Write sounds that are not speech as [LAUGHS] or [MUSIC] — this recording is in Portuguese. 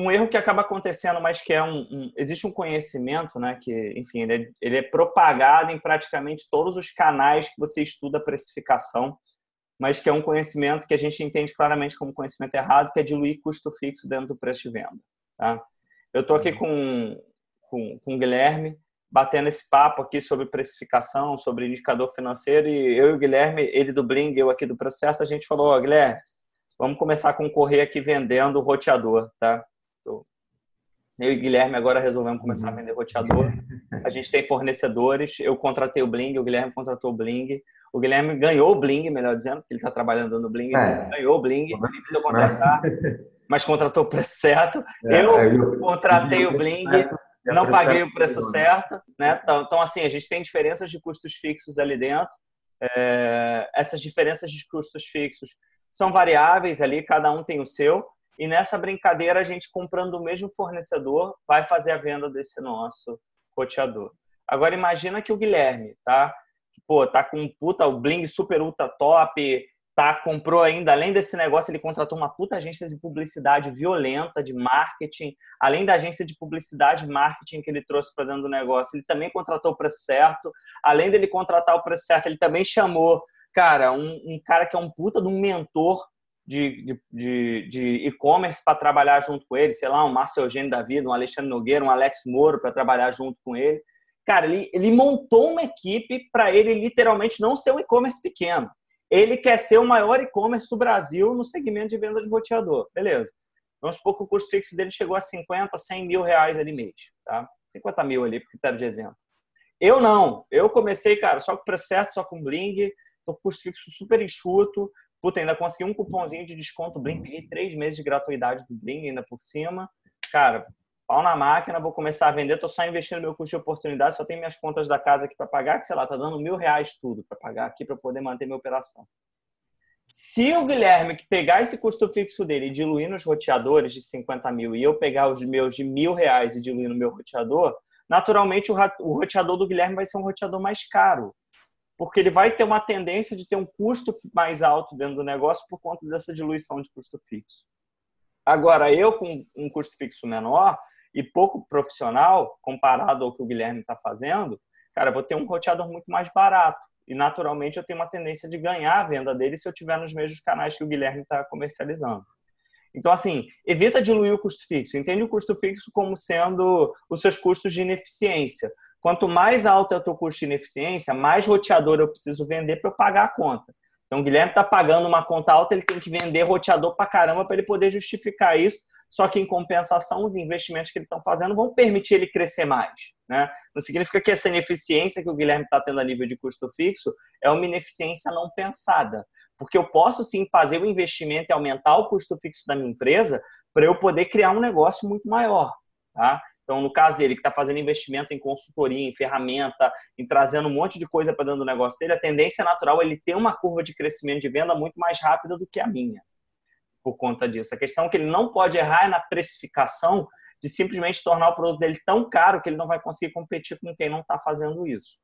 um erro que acaba acontecendo, mas que é um, um existe um conhecimento, né, que, enfim, ele é, ele é, propagado em praticamente todos os canais que você estuda precificação, mas que é um conhecimento que a gente entende claramente como conhecimento errado, que é diluir custo fixo dentro do preço de venda, tá? Eu estou aqui com, com, com o Guilherme, batendo esse papo aqui sobre precificação, sobre indicador financeiro, e eu e o Guilherme, ele do Bling, eu aqui do Processo, a gente falou, ó, Guilherme, vamos começar a concorrer aqui vendendo roteador, tá? Eu e Guilherme agora resolvemos começar a vender roteador. [LAUGHS] A gente tem fornecedores, eu contratei o Bling, o Guilherme contratou o Bling. O Guilherme ganhou o Bling, melhor dizendo, porque ele está trabalhando no Bling, é. ganhou o Bling, precisa contratar, [LAUGHS] mas contratou o preço certo. É, eu, eu contratei o Bling, não paguei o preço certo, né? Então, então, assim, a gente tem diferenças de custos fixos ali dentro. É, essas diferenças de custos fixos são variáveis ali, cada um tem o seu. E nessa brincadeira, a gente comprando o mesmo fornecedor vai fazer a venda desse nosso roteador. Agora imagina que o Guilherme, tá? Pô, tá com um puta, o Bling super ultra top, tá? Comprou ainda, além desse negócio, ele contratou uma puta agência de publicidade violenta, de marketing. Além da agência de publicidade e marketing que ele trouxe para dentro do negócio, ele também contratou o preço certo. Além dele contratar o preço certo, ele também chamou, cara, um, um cara que é um puta de um mentor de, de, de e-commerce para trabalhar junto com ele, sei lá, um Márcio Eugênio da vida, um Alexandre Nogueira, um Alex Moro para trabalhar junto com ele. Cara, ele, ele montou uma equipe para ele literalmente não ser um e-commerce pequeno ele quer ser o maior e-commerce do Brasil no segmento de venda de roteador. Beleza. Vamos supor que o custo fixo dele chegou a 50, 100 mil reais ali mês. Tá? 50 mil ali, por critério de exemplo. Eu não. Eu comecei, cara, só com preço certo, só com Bling. Tô com custo fixo super enxuto. Puta, ainda consegui um cupomzinho de desconto Bling. Peguei três meses de gratuidade do Bling ainda por cima. Cara, pau na máquina, vou começar a vender, estou só investindo meu custo de oportunidade, só tenho minhas contas da casa aqui para pagar, que sei lá, tá dando mil reais tudo para pagar aqui para poder manter minha operação. Se o Guilherme que pegar esse custo fixo dele e diluir nos roteadores de 50 mil e eu pegar os meus de mil reais e diluir no meu roteador, naturalmente o roteador do Guilherme vai ser um roteador mais caro, porque ele vai ter uma tendência de ter um custo mais alto dentro do negócio por conta dessa diluição de custo fixo. Agora, eu com um custo fixo menor, e pouco profissional comparado ao que o Guilherme está fazendo, cara, vou ter um roteador muito mais barato. E naturalmente eu tenho uma tendência de ganhar a venda dele se eu tiver nos mesmos canais que o Guilherme está comercializando. Então, assim, evita diluir o custo fixo. Entende o custo fixo como sendo os seus custos de ineficiência. Quanto mais alto é o teu custo de ineficiência, mais roteador eu preciso vender para eu pagar a conta. Então, o Guilherme está pagando uma conta alta, ele tem que vender roteador para caramba para ele poder justificar isso só que em compensação os investimentos que ele estão fazendo vão permitir ele crescer mais. Né? Não significa que essa ineficiência que o Guilherme está tendo a nível de custo fixo é uma ineficiência não pensada, porque eu posso sim fazer o investimento e aumentar o custo fixo da minha empresa para eu poder criar um negócio muito maior. Tá? Então, no caso dele, que está fazendo investimento em consultoria, em ferramenta, em trazendo um monte de coisa para dentro do negócio dele, a tendência natural é ele ter uma curva de crescimento de venda muito mais rápida do que a minha por conta disso. A questão é que ele não pode errar é na precificação de simplesmente tornar o produto dele tão caro que ele não vai conseguir competir com quem não está fazendo isso.